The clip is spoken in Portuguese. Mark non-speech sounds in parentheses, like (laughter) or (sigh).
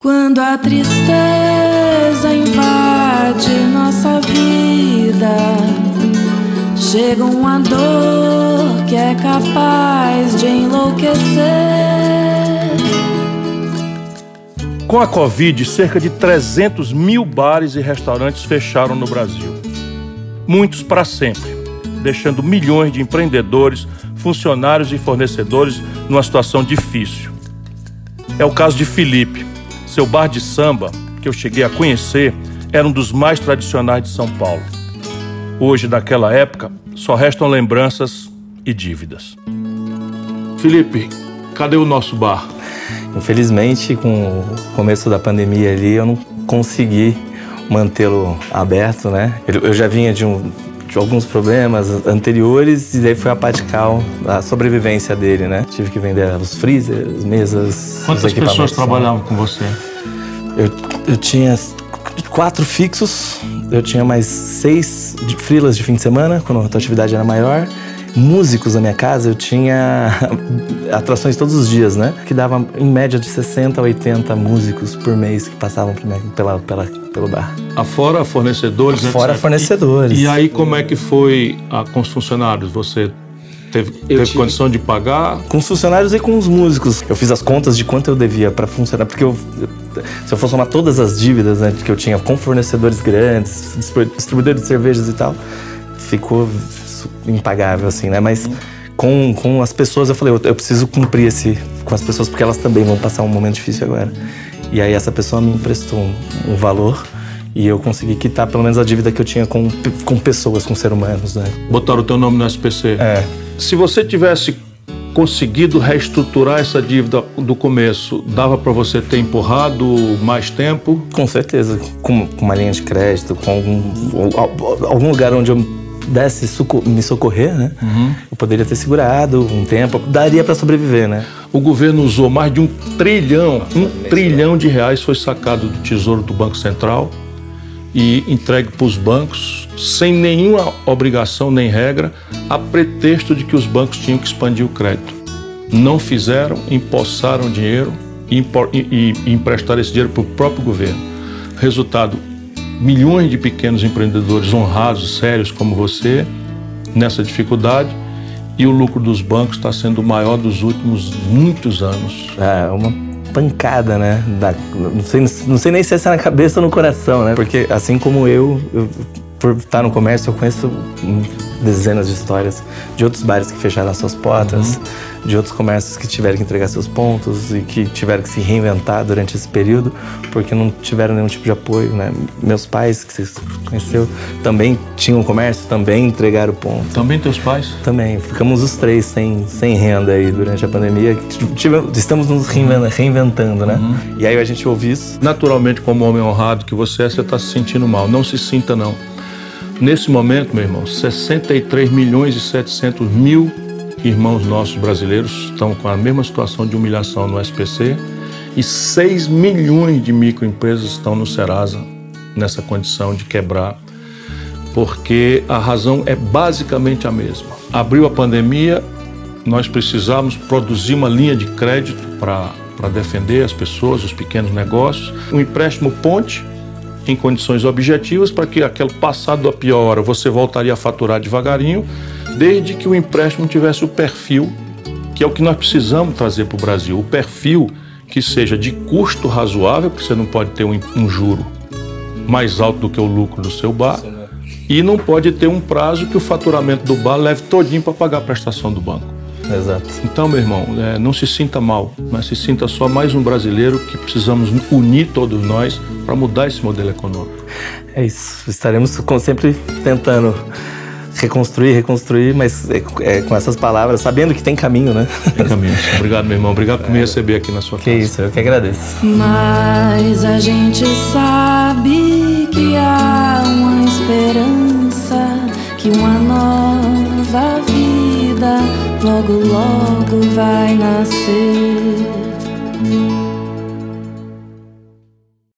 Quando a tristeza invade nossa vida, chega uma dor que é capaz de enlouquecer. Com a Covid, cerca de 300 mil bares e restaurantes fecharam no Brasil. Muitos para sempre, deixando milhões de empreendedores, funcionários e fornecedores numa situação difícil. É o caso de Felipe seu bar de samba, que eu cheguei a conhecer, era um dos mais tradicionais de São Paulo. Hoje, daquela época, só restam lembranças e dívidas. Felipe, cadê o nosso bar? Infelizmente, com o começo da pandemia ali, eu não consegui mantê-lo aberto, né? Eu já vinha de, um, de alguns problemas anteriores e daí foi a Patical, a sobrevivência dele, né? Tive que vender os freezers, mesas. Quantas pessoas trabalhavam com você? Eu, eu tinha quatro fixos, eu tinha mais seis de frilas de fim de semana, quando a atividade era maior. Músicos na minha casa, eu tinha (laughs) atrações todos os dias, né? Que dava em média de 60 a 80 músicos por mês que passavam pela, pela, pelo bar. Afora fornecedores, Fora etc. fornecedores. E, e aí, como é que foi a, com os funcionários? Você Teve, teve tive... condição de pagar? Com os funcionários e com os músicos. Eu fiz as contas de quanto eu devia para funcionar, porque eu, se eu for somar todas as dívidas né, que eu tinha com fornecedores grandes, distribuidores de cervejas e tal, ficou impagável, assim, né? Mas com, com as pessoas eu falei, eu, eu preciso cumprir esse com as pessoas, porque elas também vão passar um momento difícil agora. E aí essa pessoa me emprestou um, um valor e eu consegui quitar pelo menos a dívida que eu tinha com, com pessoas, com seres humanos, né? Botaram o teu nome no SPC? É. Se você tivesse conseguido reestruturar essa dívida do começo, dava para você ter empurrado mais tempo? Com certeza, com, com uma linha de crédito, com algum, algum lugar onde eu desse me socorrer, né? Uhum. Eu poderia ter segurado um tempo, daria para sobreviver, né? O governo usou mais de um trilhão, um trilhão de reais foi sacado do Tesouro do Banco Central e entregue para os bancos sem nenhuma obrigação nem regra, a pretexto de que os bancos tinham que expandir o crédito. Não fizeram, empossaram dinheiro e, e, e emprestaram esse dinheiro para o próprio governo. Resultado: milhões de pequenos empreendedores honrados, sérios como você, nessa dificuldade, e o lucro dos bancos está sendo o maior dos últimos muitos anos. É uma pancada, né? Da, não, sei, não sei nem se é na cabeça ou no coração, né? Porque assim como eu, eu por estar no comércio, eu conheço dezenas de histórias de outros bares que fecharam as suas portas, uhum. de outros comércios que tiveram que entregar seus pontos e que tiveram que se reinventar durante esse período porque não tiveram nenhum tipo de apoio, né? Meus pais, que você conheceu, também tinham comércio, também entregaram ponto. Também teus pais? Também. Ficamos os três sem, sem renda aí durante a pandemia. Tivemos, estamos nos reinventando, né? Uhum. E aí a gente ouve isso. Naturalmente, como homem honrado que você é, você está se sentindo mal. Não se sinta, não. Nesse momento, meu irmão, 63 milhões e 700 mil irmãos nossos brasileiros estão com a mesma situação de humilhação no SPC e 6 milhões de microempresas estão no Serasa nessa condição de quebrar, porque a razão é basicamente a mesma. Abriu a pandemia, nós precisamos produzir uma linha de crédito para defender as pessoas, os pequenos negócios, um empréstimo ponte em condições objetivas para que aquele passado a pior hora você voltaria a faturar devagarinho, desde que o empréstimo tivesse o perfil, que é o que nós precisamos trazer para o Brasil, o perfil que seja de custo razoável, porque você não pode ter um, um juro mais alto do que o lucro do seu bar, e não pode ter um prazo que o faturamento do bar leve todinho para pagar a prestação do banco. Exato. Então, meu irmão, é, não se sinta mal, mas se sinta só mais um brasileiro que precisamos unir todos nós para mudar esse modelo econômico. É isso. Estaremos sempre tentando reconstruir, reconstruir, mas é, é, com essas palavras, sabendo que tem caminho, né? Tem caminho. Obrigado, meu irmão. Obrigado por me receber aqui na sua que casa. Que isso, eu que agradeço. Mas a gente sabe que há uma esperança, que uma nova logo, logo vai nascer.